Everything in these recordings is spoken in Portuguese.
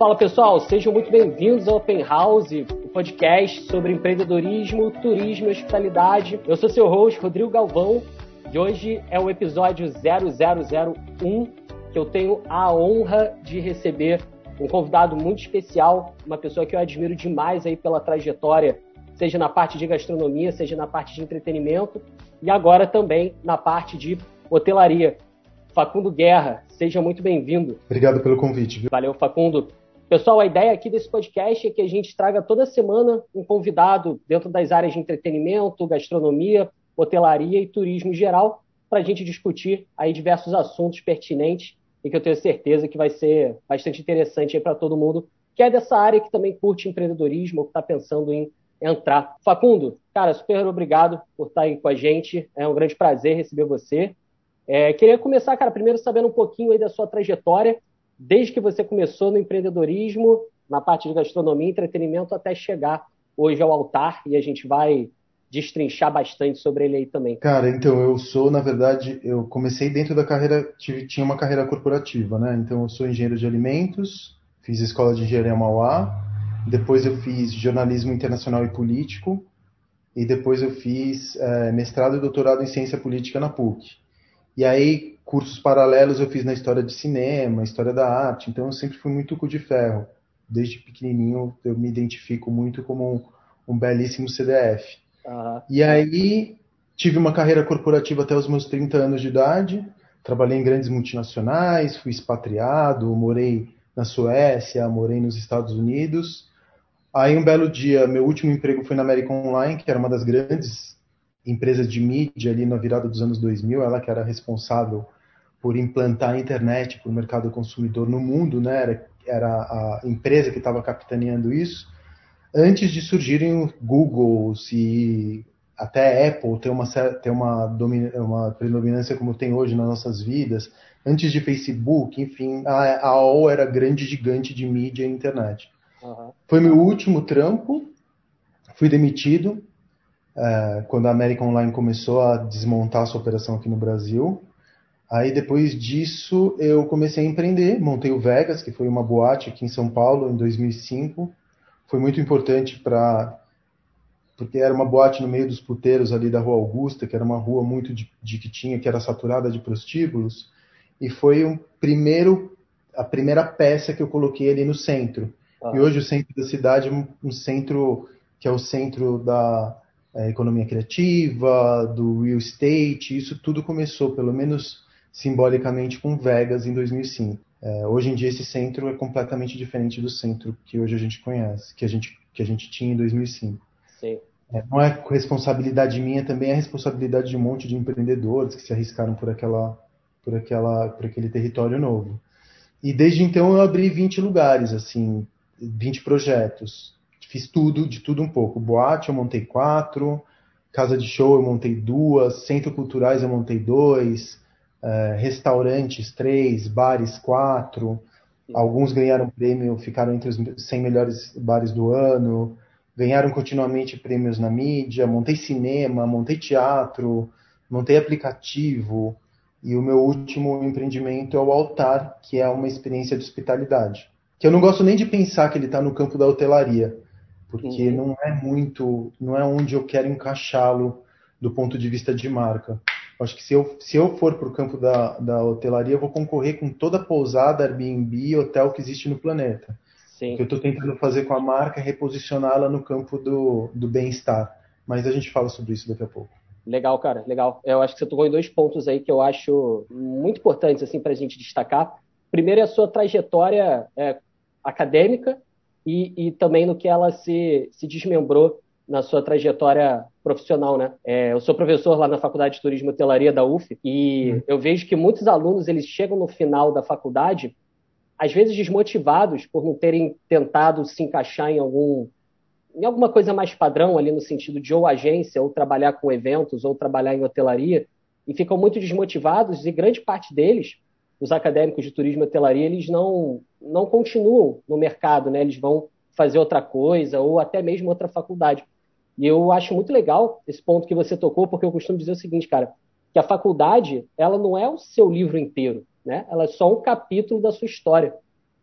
Fala pessoal, sejam muito bem-vindos ao Open House, o podcast sobre empreendedorismo, turismo e hospitalidade. Eu sou seu host, Rodrigo Galvão, e hoje é o episódio 0001, que eu tenho a honra de receber um convidado muito especial, uma pessoa que eu admiro demais aí pela trajetória, seja na parte de gastronomia, seja na parte de entretenimento e agora também na parte de hotelaria. Facundo Guerra, seja muito bem-vindo. Obrigado pelo convite. Valeu, Facundo. Pessoal, a ideia aqui desse podcast é que a gente traga toda semana um convidado dentro das áreas de entretenimento, gastronomia, hotelaria e turismo em geral, para a gente discutir aí diversos assuntos pertinentes e que eu tenho certeza que vai ser bastante interessante para todo mundo que é dessa área que também curte empreendedorismo ou que está pensando em entrar. Facundo, cara, super obrigado por estar aí com a gente. É um grande prazer receber você. É, queria começar, cara, primeiro sabendo um pouquinho aí da sua trajetória desde que você começou no empreendedorismo, na parte de gastronomia e entretenimento, até chegar hoje ao altar, e a gente vai destrinchar bastante sobre ele aí também. Cara, então, eu sou, na verdade, eu comecei dentro da carreira, tive, tinha uma carreira corporativa, né? Então, eu sou engenheiro de alimentos, fiz escola de engenharia Mauá, depois eu fiz jornalismo internacional e político, e depois eu fiz é, mestrado e doutorado em ciência política na PUC. E aí, cursos paralelos eu fiz na história de cinema, história da arte, então eu sempre fui muito cu de ferro. Desde pequenininho eu me identifico muito como um, um belíssimo CDF. Uhum. E aí tive uma carreira corporativa até os meus 30 anos de idade, trabalhei em grandes multinacionais, fui expatriado, morei na Suécia, morei nos Estados Unidos. Aí um belo dia, meu último emprego foi na American Online, que era uma das grandes empresas de mídia ali na virada dos anos 2000, ela que era responsável por implantar a internet para o mercado consumidor no mundo, né? Era, era a empresa que estava capitaneando isso, antes de surgirem o Google e até Apple ter uma, ter uma, uma predominância como tem hoje nas nossas vidas, antes de Facebook, enfim, a, a AOL era grande gigante de mídia e internet. Uhum. Foi meu último trampo, fui demitido é, quando a American Online começou a desmontar sua operação aqui no Brasil. Aí depois disso eu comecei a empreender, montei o Vegas, que foi uma boate aqui em São Paulo em 2005. Foi muito importante para porque era uma boate no meio dos puteiros ali da Rua Augusta, que era uma rua muito de, de que tinha que era saturada de prostíbulos, e foi um primeiro a primeira peça que eu coloquei ali no centro. Ah. E hoje o centro da cidade é um, um centro que é o centro da é, economia criativa, do real estate, isso tudo começou, pelo menos simbolicamente com Vegas em 2005. É, hoje em dia esse centro é completamente diferente do centro que hoje a gente conhece, que a gente, que a gente tinha em 2005. Sim. É, não é responsabilidade minha, também é responsabilidade de um monte de empreendedores que se arriscaram por, aquela, por, aquela, por aquele território novo. E desde então eu abri 20 lugares, assim, 20 projetos. Fiz tudo, de tudo um pouco. Boate eu montei quatro, casa de show eu montei duas, centro culturais eu montei dois, uh, restaurantes, três, bares, quatro. Alguns ganharam prêmio, ficaram entre os 100 melhores bares do ano. Ganharam continuamente prêmios na mídia. Montei cinema, montei teatro, montei aplicativo. E o meu último empreendimento é o Altar, que é uma experiência de hospitalidade. Que eu não gosto nem de pensar que ele está no campo da hotelaria, porque uhum. não é muito, não é onde eu quero encaixá-lo do ponto de vista de marca. Acho que se eu, se eu for para o campo da, da hotelaria, eu vou concorrer com toda a pousada, Airbnb hotel que existe no planeta. Sim. O que eu estou tentando fazer com a marca é reposicioná-la no campo do, do bem-estar. Mas a gente fala sobre isso daqui a pouco. Legal, cara, legal. Eu acho que você tocou em dois pontos aí que eu acho muito importantes assim, para a gente destacar. Primeiro é a sua trajetória é, acadêmica e, e também no que ela se, se desmembrou na sua trajetória profissional, né? É, eu sou professor lá na Faculdade de Turismo e Hotelaria da UF e uhum. eu vejo que muitos alunos eles chegam no final da faculdade às vezes desmotivados por não terem tentado se encaixar em algum em alguma coisa mais padrão ali no sentido de ou agência ou trabalhar com eventos ou trabalhar em hotelaria e ficam muito desmotivados e grande parte deles os acadêmicos de turismo e hotelaria eles não não continuam no mercado, né? Eles vão fazer outra coisa ou até mesmo outra faculdade. E eu acho muito legal esse ponto que você tocou, porque eu costumo dizer o seguinte, cara, que a faculdade, ela não é o seu livro inteiro, né? Ela é só um capítulo da sua história.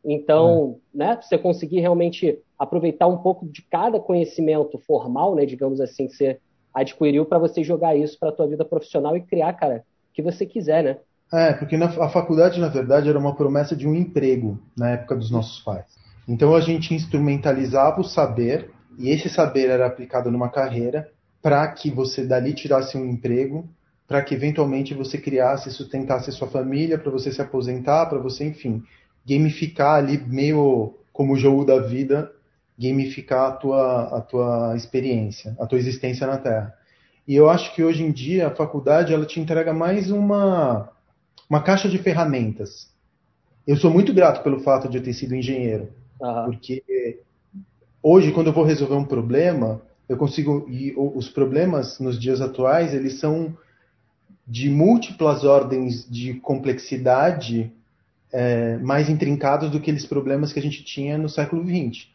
Então, é. né, você conseguir realmente aproveitar um pouco de cada conhecimento formal, né, digamos assim, que você adquiriu para você jogar isso para a tua vida profissional e criar, cara, o que você quiser, né? É, porque na, a faculdade, na verdade, era uma promessa de um emprego na época dos nossos pais. Então a gente instrumentalizava o saber, e esse saber era aplicado numa carreira, para que você dali tirasse um emprego, para que eventualmente você criasse e sustentasse sua família, para você se aposentar, para você, enfim, gamificar ali, meio como o jogo da vida, gamificar a tua, a tua experiência, a tua existência na Terra. E eu acho que hoje em dia a faculdade ela te entrega mais uma, uma caixa de ferramentas. Eu sou muito grato pelo fato de eu ter sido engenheiro, uhum. porque hoje quando eu vou resolver um problema, eu consigo e os problemas nos dias atuais eles são de múltiplas ordens de complexidade é, mais intrincados do que aqueles problemas que a gente tinha no século XX.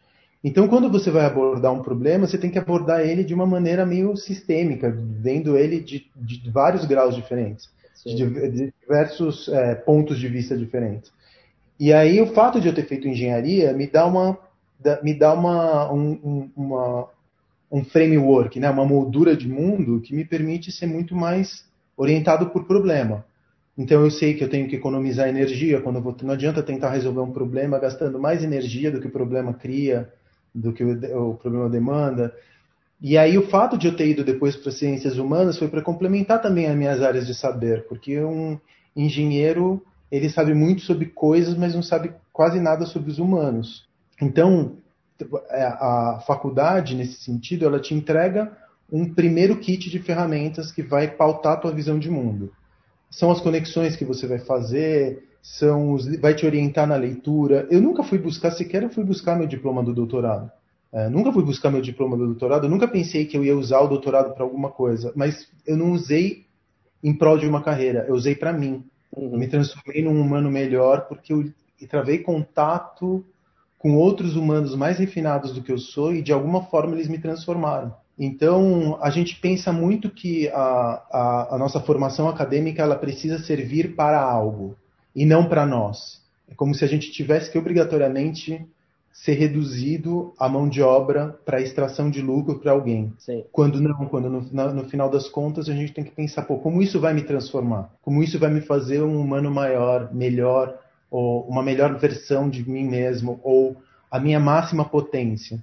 Então, quando você vai abordar um problema, você tem que abordar ele de uma maneira meio sistêmica, vendo ele de, de vários graus diferentes, de, de, diversos é, pontos de vista diferentes. E aí, o fato de eu ter feito engenharia me dá uma me dá uma, um, uma, um framework, né, uma moldura de mundo que me permite ser muito mais orientado por problema. Então eu sei que eu tenho que economizar energia quando vou, não adianta tentar resolver um problema gastando mais energia do que o problema cria, do que o, o problema demanda. E aí o fato de eu ter ido depois para ciências humanas foi para complementar também as minhas áreas de saber, porque um engenheiro ele sabe muito sobre coisas, mas não sabe quase nada sobre os humanos. Então é, a faculdade nesse sentido ela te entrega um primeiro kit de ferramentas que vai pautar a tua visão de mundo são as conexões que você vai fazer, são os, vai te orientar na leitura. Eu nunca fui buscar, sequer eu fui buscar meu diploma do doutorado. É, nunca fui buscar meu diploma do doutorado, nunca pensei que eu ia usar o doutorado para alguma coisa, mas eu não usei em prol de uma carreira, eu usei para mim. Uhum. me transformei num humano melhor porque eu travei contato com outros humanos mais refinados do que eu sou e de alguma forma eles me transformaram. Então, a gente pensa muito que a, a, a, nossa formação acadêmica ela precisa servir para algo e não para nós. É como se a gente tivesse que obrigatoriamente ser reduzido a mão de obra para extração de lucro para alguém. Sim. Quando não, quando no, no, final das contas a gente tem que pensar, pô, como isso vai me transformar? Como isso vai me fazer um humano maior, melhor, ou uma melhor versão de mim mesmo, ou a minha máxima potência?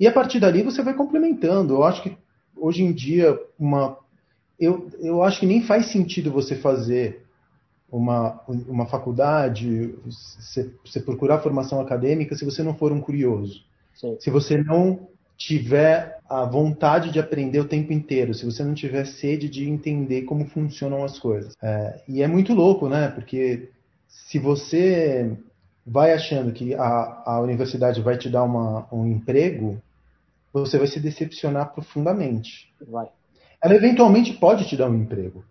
E a partir dali você vai complementando. Eu acho que hoje em dia uma eu, eu acho que nem faz sentido você fazer uma, uma faculdade, você, você procurar formação acadêmica se você não for um curioso. Sim. Se você não tiver a vontade de aprender o tempo inteiro, se você não tiver sede de entender como funcionam as coisas. É, e é muito louco, né? Porque se você vai achando que a, a universidade vai te dar uma, um emprego, você vai se decepcionar profundamente. Vai. Ela eventualmente pode te dar um emprego,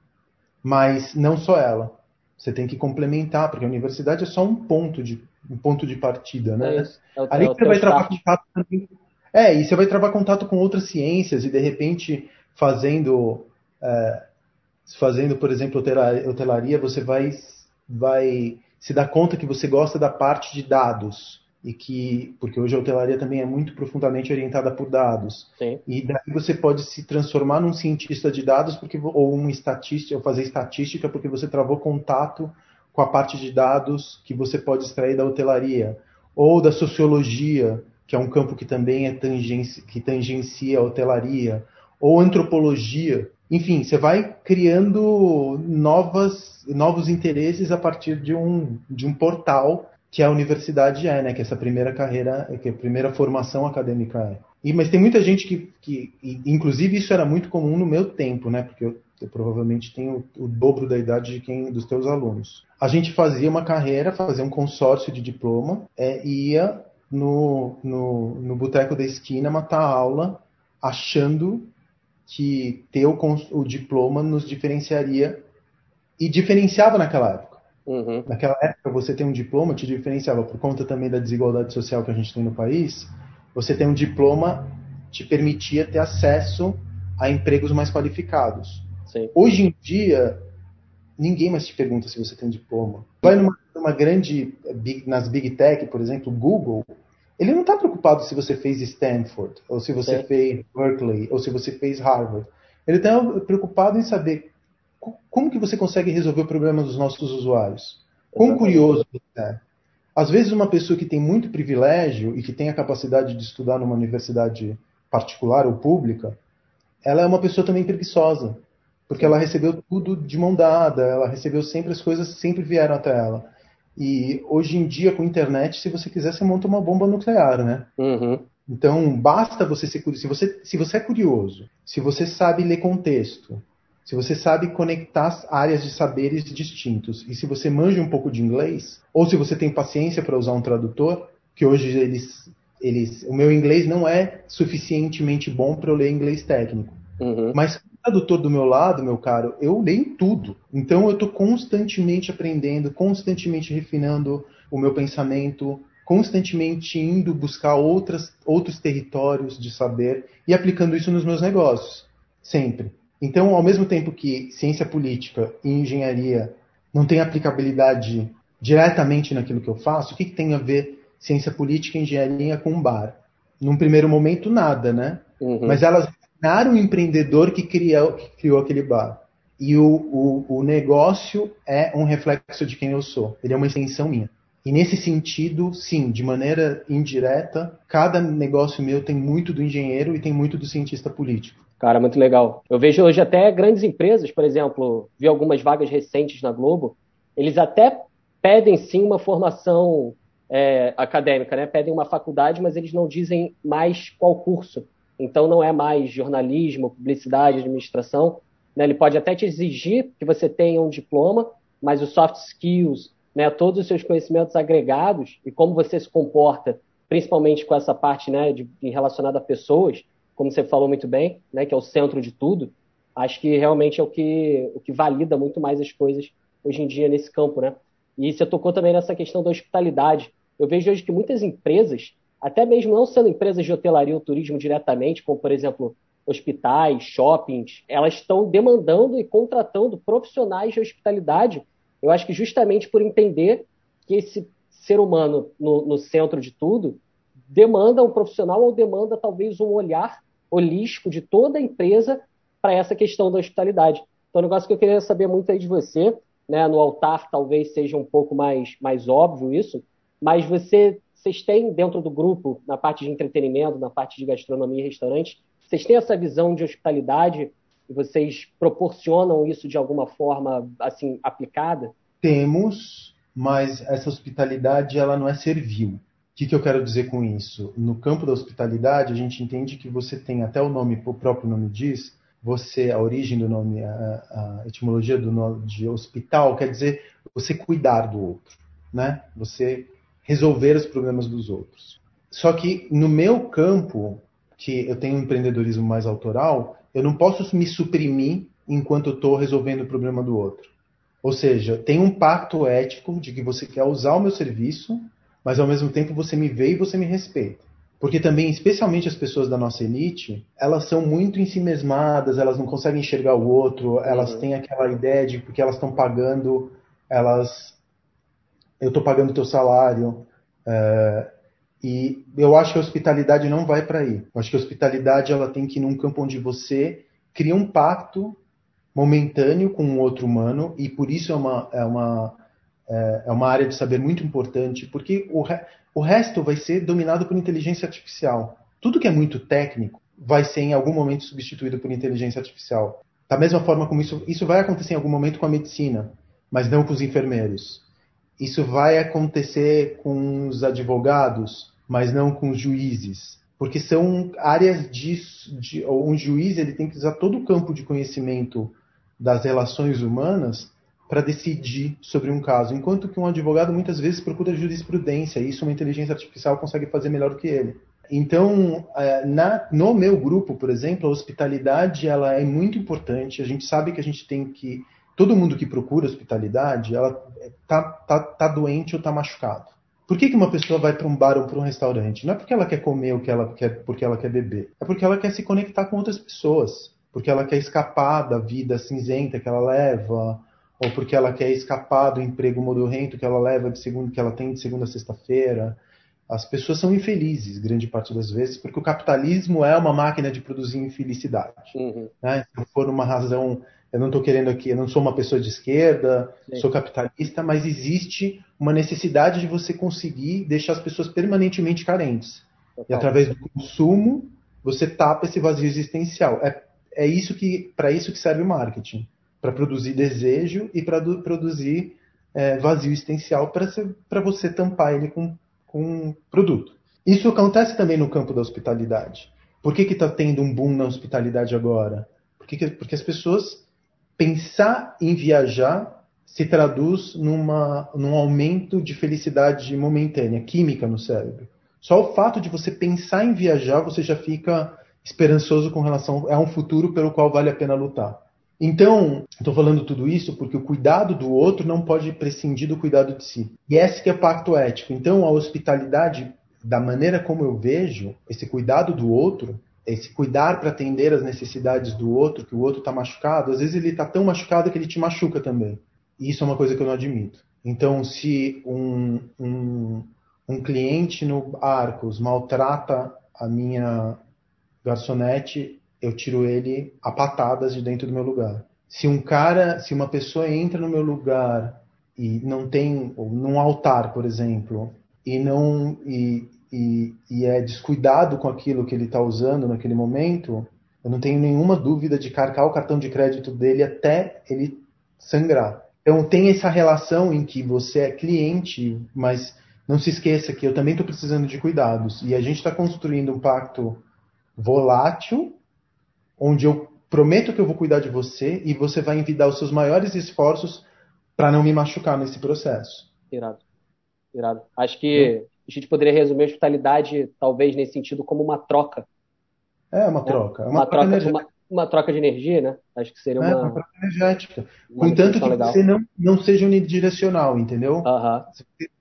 mas não só ela. Você tem que complementar, porque a universidade é só um ponto de, um ponto de partida, né? É é o, Ali é você vai travar contato também. É, e você vai travar contato com outras ciências e de repente fazendo, é, fazendo, por exemplo, hotelaria, você vai, vai se dar conta que você gosta da parte de dados e que porque hoje a hotelaria também é muito profundamente orientada por dados. Sim. e daí você pode se transformar num cientista de dados porque ou um estatística ou fazer estatística porque você travou contato com a parte de dados que você pode extrair da hotelaria. Ou da sociologia que é um campo que também é tangenci, que tangencia a hotelaria. Ou antropologia enfim você vai criando novas novos interesses a partir de um de um portal que a universidade é, né? Que essa primeira carreira, que a primeira formação acadêmica é. E, mas tem muita gente que, que inclusive isso era muito comum no meu tempo, né? Porque eu, eu provavelmente tenho o, dobro da idade de quem dos teus alunos. A gente fazia uma carreira, fazia um consórcio de diploma, é, e ia no, no, no boteco da esquina matar aula, achando que ter o, o diploma nos diferenciaria e diferenciava naquela época Uhum. Naquela época, você tem um diploma, te diferenciava por conta também da desigualdade social que a gente tem no país. Você tem um diploma te permitia ter acesso a empregos mais qualificados. Sim. Hoje em dia, ninguém mais te pergunta se você tem diploma. Vai numa, numa grande, nas Big Tech, por exemplo, Google, ele não está preocupado se você fez Stanford, ou se você fez Berkeley, ou se você fez Harvard. Ele está preocupado em saber como que você consegue resolver o problema dos nossos usuários. Quão curioso você é. Às vezes, uma pessoa que tem muito privilégio e que tem a capacidade de estudar numa universidade particular ou pública, ela é uma pessoa também preguiçosa, porque ela recebeu tudo de mão dada, ela recebeu sempre as coisas sempre vieram até ela. E hoje em dia, com a internet, se você quiser, você monta uma bomba nuclear, né? Uhum. Então, basta você ser curioso. Se você, se você é curioso, se você sabe ler contexto, se você sabe conectar áreas de saberes distintos, e se você manja um pouco de inglês, ou se você tem paciência para usar um tradutor, que hoje eles, eles, o meu inglês não é suficientemente bom para eu ler inglês técnico. Uhum. Mas tradutor do meu lado, meu caro, eu leio tudo. Então eu estou constantemente aprendendo, constantemente refinando o meu pensamento, constantemente indo buscar outras, outros territórios de saber e aplicando isso nos meus negócios. Sempre. Então, ao mesmo tempo que ciência política e engenharia não têm aplicabilidade diretamente naquilo que eu faço, o que, que tem a ver ciência política e engenharia com um bar? Num primeiro momento, nada, né? Uhum. Mas elas ensinaram o empreendedor que criou, que criou aquele bar. E o, o, o negócio é um reflexo de quem eu sou. Ele é uma extensão minha. E nesse sentido, sim, de maneira indireta, cada negócio meu tem muito do engenheiro e tem muito do cientista político. Cara, muito legal. Eu vejo hoje até grandes empresas, por exemplo, vi algumas vagas recentes na Globo, eles até pedem sim uma formação é, acadêmica, né? Pedem uma faculdade, mas eles não dizem mais qual curso. Então não é mais jornalismo, publicidade, administração. Né? Ele pode até te exigir que você tenha um diploma, mas os soft skills, né, todos os seus conhecimentos agregados e como você se comporta, principalmente com essa parte né, de, relacionada a pessoas, como você falou muito bem, né, que é o centro de tudo, acho que realmente é o que, o que valida muito mais as coisas hoje em dia nesse campo. Né? E você tocou também nessa questão da hospitalidade. Eu vejo hoje que muitas empresas, até mesmo não sendo empresas de hotelaria ou turismo diretamente, como por exemplo hospitais, shoppings, elas estão demandando e contratando profissionais de hospitalidade eu acho que justamente por entender que esse ser humano no, no centro de tudo demanda um profissional ou demanda talvez um olhar holístico de toda a empresa para essa questão da hospitalidade. Então, um negócio que eu queria saber muito aí de você, né, no altar talvez seja um pouco mais, mais óbvio isso, mas você, vocês têm dentro do grupo, na parte de entretenimento, na parte de gastronomia e restaurante, vocês têm essa visão de hospitalidade e vocês proporcionam isso de alguma forma assim aplicada? Temos, mas essa hospitalidade ela não é servil. O que, que eu quero dizer com isso? No campo da hospitalidade, a gente entende que você tem até o nome, o próprio nome diz, você a origem do nome, a, a etimologia do nome de hospital quer dizer você cuidar do outro, né? Você resolver os problemas dos outros. Só que no meu campo, que eu tenho um empreendedorismo mais autoral, eu não posso me suprimir enquanto eu estou resolvendo o problema do outro. Ou seja, tem um pacto ético de que você quer usar o meu serviço, mas ao mesmo tempo você me vê e você me respeita. Porque também, especialmente as pessoas da nossa elite, elas são muito em si mesmadas, elas não conseguem enxergar o outro, elas uhum. têm aquela ideia de porque elas estão pagando, elas. Eu estou pagando teu salário. É, e eu acho que a hospitalidade não vai para aí. Eu acho que a hospitalidade ela tem que ir num campo onde você cria um pacto momentâneo com um outro humano e por isso é uma, é uma, é, é uma área de saber muito importante, porque o, re, o resto vai ser dominado por inteligência artificial. Tudo que é muito técnico vai ser em algum momento substituído por inteligência artificial. Da mesma forma como isso, isso vai acontecer em algum momento com a medicina, mas não com os enfermeiros. Isso vai acontecer com os advogados, mas não com os juízes, porque são áreas de, de um juiz ele tem que usar todo o campo de conhecimento das relações humanas para decidir sobre um caso, enquanto que um advogado muitas vezes procura jurisprudência, e isso uma inteligência artificial consegue fazer melhor que ele. Então, é, na, no meu grupo, por exemplo, a hospitalidade ela é muito importante. A gente sabe que a gente tem que todo mundo que procura hospitalidade, ela tá, tá, tá doente ou tá machucado. Por que, que uma pessoa vai para um bar ou para um restaurante? Não é porque ela quer comer o que ela quer, porque ela quer beber. É porque ela quer se conectar com outras pessoas. Porque ela quer escapar da vida cinzenta que ela leva, ou porque ela quer escapar do emprego modorrento que ela leva de segundo que ela tem de segunda a sexta-feira. As pessoas são infelizes, grande parte das vezes, porque o capitalismo é uma máquina de produzir infelicidade. Uhum. Né? Se for uma razão, eu não estou querendo aqui, eu não sou uma pessoa de esquerda, Sim. sou capitalista, mas existe uma necessidade de você conseguir deixar as pessoas permanentemente carentes. Total. E através do consumo, você tapa esse vazio existencial. É, é isso que, para isso que serve o marketing para produzir desejo e para produzir é, vazio existencial para você tampar ele com, com um produto. Isso acontece também no campo da hospitalidade. Por que está tendo um boom na hospitalidade agora? Porque, porque as pessoas pensar em viajar se traduz numa, num aumento de felicidade momentânea, química no cérebro. Só o fato de você pensar em viajar, você já fica esperançoso com relação a um futuro pelo qual vale a pena lutar. Então, estou falando tudo isso porque o cuidado do outro não pode prescindir do cuidado de si. E esse que é pacto ético. Então, a hospitalidade, da maneira como eu vejo, esse cuidado do outro, esse cuidar para atender as necessidades do outro, que o outro está machucado, às vezes ele está tão machucado que ele te machuca também. E isso é uma coisa que eu não admito. Então, se um, um, um cliente no Arcos maltrata a minha garçonete, eu tiro ele a patadas de dentro do meu lugar. Se um cara, se uma pessoa entra no meu lugar e não tem, ou num altar, por exemplo, e não e, e, e é descuidado com aquilo que ele está usando naquele momento, eu não tenho nenhuma dúvida de carcar o cartão de crédito dele até ele sangrar. Então tem essa relação em que você é cliente, mas não se esqueça que eu também estou precisando de cuidados. E a gente está construindo um pacto volátil onde eu prometo que eu vou cuidar de você e você vai envidar os seus maiores esforços para não me machucar nesse processo. Irado. Irado. Acho que a gente poderia resumir a hospitalidade, talvez, nesse sentido, como uma troca. É uma né? troca. É uma, uma troca, uma, uma, troca de energia, né? Acho que seria uma, é, uma troca energética. Contanto que legal. você não, não seja unidirecional, entendeu? Uh -huh.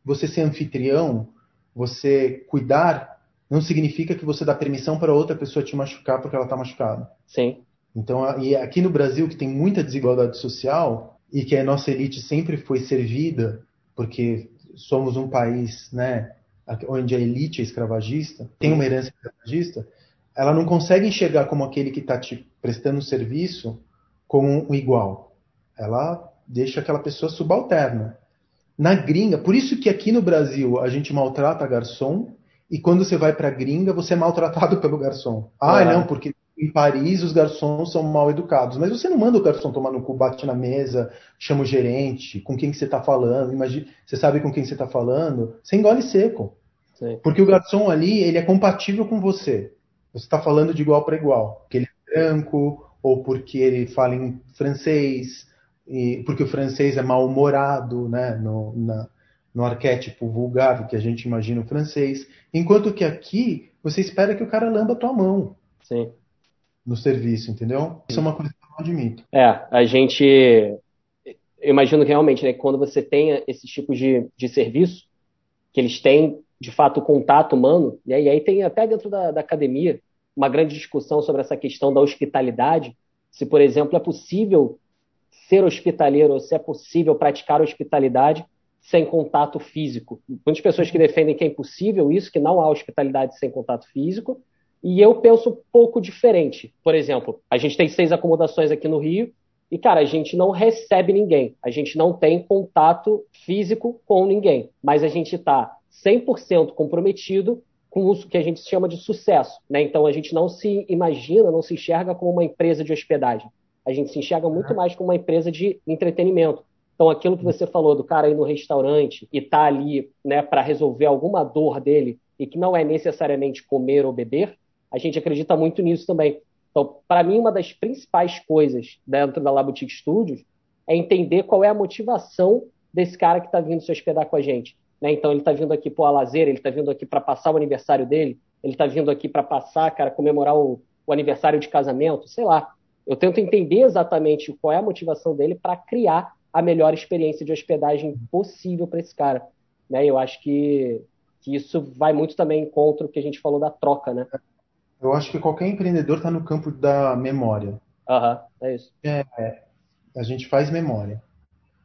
Você ser anfitrião, você cuidar não significa que você dá permissão para outra pessoa te machucar porque ela está machucada. Sim. Então, e aqui no Brasil, que tem muita desigualdade social e que a nossa elite sempre foi servida, porque somos um país, né, onde a elite é escravagista, tem uma herança escravagista, ela não consegue enxergar como aquele que está te prestando serviço como um igual. Ela deixa aquela pessoa subalterna. Na gringa, por isso que aqui no Brasil a gente maltrata garçom e quando você vai para gringa, você é maltratado pelo garçom. Ah, não, porque em Paris os garçons são mal educados. Mas você não manda o garçom tomar no cu, bate na mesa, chama o gerente, com quem que você está falando, imagina, você sabe com quem você está falando, você engole seco. Sim. Porque o garçom ali, ele é compatível com você. Você está falando de igual para igual. Porque ele é branco, ou porque ele fala em francês, e porque o francês é mal-humorado, né, no, na, no arquétipo vulgar que a gente imagina o francês, enquanto que aqui você espera que o cara lamba a tua mão. Sim. No serviço, entendeu? Isso é uma coisa que eu não admito. É, a gente. Eu imagino realmente, né, que quando você tem esses tipos de, de serviço, que eles têm, de fato, contato humano, né, e aí tem até dentro da, da academia uma grande discussão sobre essa questão da hospitalidade, se, por exemplo, é possível ser hospitaleiro ou se é possível praticar hospitalidade sem contato físico. Muitas pessoas que defendem que é impossível isso, que não há hospitalidade sem contato físico, e eu penso um pouco diferente. Por exemplo, a gente tem seis acomodações aqui no Rio, e, cara, a gente não recebe ninguém, a gente não tem contato físico com ninguém, mas a gente está 100% comprometido com o que a gente chama de sucesso. Né? Então, a gente não se imagina, não se enxerga como uma empresa de hospedagem. A gente se enxerga muito mais como uma empresa de entretenimento. Então, aquilo que você falou do cara ir no restaurante e tá ali, né, para resolver alguma dor dele e que não é necessariamente comer ou beber, a gente acredita muito nisso também. Então, para mim, uma das principais coisas dentro da Laboutique Studios é entender qual é a motivação desse cara que está vindo se hospedar com a gente. Né? Então, ele está vindo aqui para lazer, ele está vindo aqui para passar o aniversário dele, ele está vindo aqui para passar, cara, comemorar o, o aniversário de casamento, sei lá. Eu tento entender exatamente qual é a motivação dele para criar a melhor experiência de hospedagem possível para esse cara. Né? Eu acho que, que isso vai muito também contra o que a gente falou da troca, né? Eu acho que qualquer empreendedor está no campo da memória. Aham, é isso. É, a gente faz memória.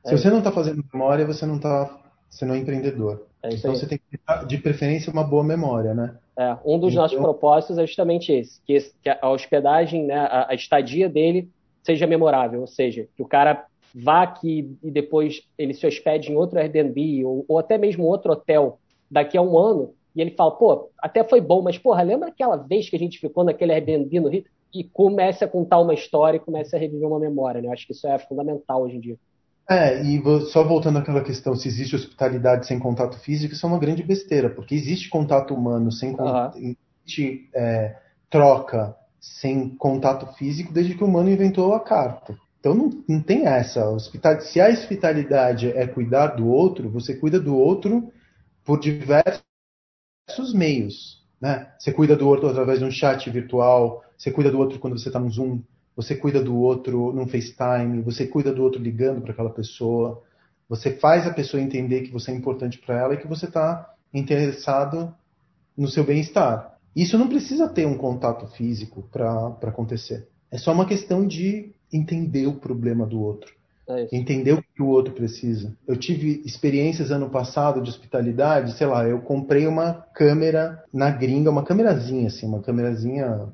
Se você não está fazendo memória, você não tá, você não é empreendedor. É então aí. você tem que ter, de preferência, uma boa memória, né? É, um dos então... nossos propósitos é justamente esse, que, que a hospedagem, né, a, a, estadia dele seja memorável, ou seja, que o cara vá aqui e depois ele se hospede em outro Airbnb ou, ou até mesmo outro hotel daqui a um ano e ele fala, pô, até foi bom, mas porra, lembra aquela vez que a gente ficou naquele Airbnb no Rio? E comece a contar uma história e comece a reviver uma memória, né? Eu acho que isso é fundamental hoje em dia. É, e só voltando àquela questão se existe hospitalidade sem contato físico, isso é uma grande besteira, porque existe contato humano sem uhum. existe é, troca sem contato físico desde que o humano inventou a carta. Então não, não tem essa. Se a hospitalidade é cuidar do outro, você cuida do outro por diversos meios. Né? Você cuida do outro através de um chat virtual, você cuida do outro quando você está no Zoom, você cuida do outro no FaceTime, você cuida do outro ligando para aquela pessoa, você faz a pessoa entender que você é importante para ela e que você está interessado no seu bem-estar. Isso não precisa ter um contato físico para acontecer. É só uma questão de entender o problema do outro. É entender o que o outro precisa. Eu tive experiências ano passado de hospitalidade, sei lá, eu comprei uma câmera na gringa, uma câmerazinha assim, uma câmerazinha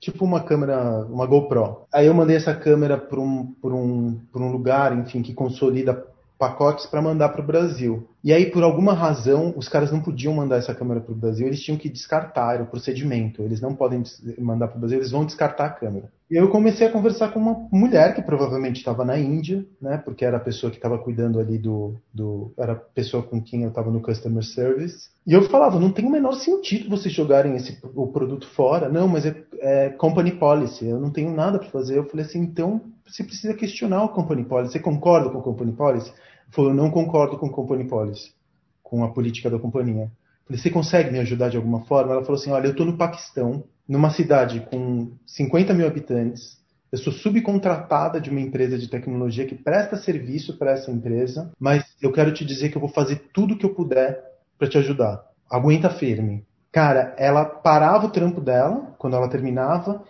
tipo uma câmera, uma GoPro. Aí eu mandei essa câmera para um, um, um lugar, enfim, que consolida pacotes para mandar para o Brasil. E aí, por alguma razão, os caras não podiam mandar essa câmera para o Brasil, eles tinham que descartar o procedimento. Eles não podem mandar para o Brasil, eles vão descartar a câmera. E eu comecei a conversar com uma mulher que provavelmente estava na Índia, né? Porque era a pessoa que estava cuidando ali do, do. Era a pessoa com quem eu estava no customer service. E eu falava, não tem o menor sentido vocês jogarem esse, o produto fora. Não, mas é, é company policy, eu não tenho nada para fazer. Eu falei assim, então você precisa questionar o company policy. Você concorda com o company policy? Falou, não concordo com o company policy, com a política da companhia. Falei, você consegue me ajudar de alguma forma? Ela falou assim, olha, eu estou no Paquistão, numa cidade com 50 mil habitantes, eu sou subcontratada de uma empresa de tecnologia que presta serviço para essa empresa, mas eu quero te dizer que eu vou fazer tudo o que eu puder para te ajudar. Aguenta firme. Cara, ela parava o trampo dela quando ela terminava,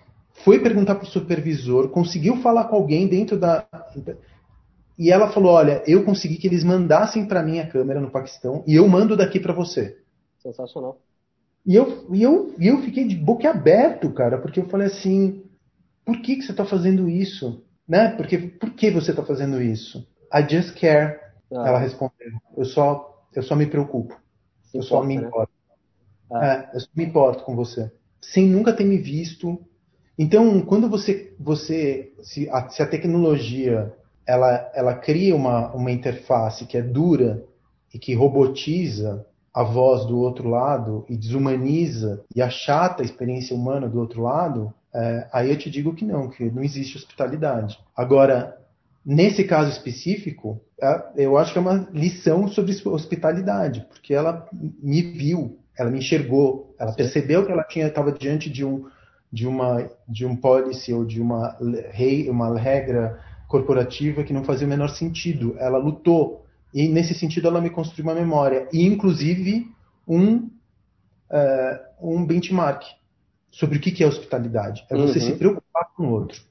foi perguntar para o supervisor, conseguiu falar com alguém dentro da e ela falou: Olha, eu consegui que eles mandassem para mim a câmera no Paquistão e eu mando daqui para você. Sensacional. E eu, e, eu, e eu fiquei de boca aberto, cara, porque eu falei assim: Por que, que você está fazendo isso? Né? Porque, por que você está fazendo isso? I just care. Ah. Ela respondeu: Eu só, eu só me preocupo. Se eu importa, só me né? importo. Ah. É, eu só me importo com você. Sem nunca ter me visto. Então, quando você, você se a, se a tecnologia ela, ela cria uma, uma interface que é dura e que robotiza a voz do outro lado e desumaniza e achata a experiência humana do outro lado, é, aí eu te digo que não, que não existe hospitalidade. Agora, nesse caso específico, é, eu acho que é uma lição sobre hospitalidade, porque ela me viu, ela me enxergou, ela percebeu que ela tinha estava diante de um de uma de um policy ou de uma rei, uma regra corporativa que não fazia o menor sentido. Ela lutou e nesse sentido ela me construiu uma memória e inclusive um uh, um benchmark sobre o que é hospitalidade. É você uhum. se preocupar com o outro,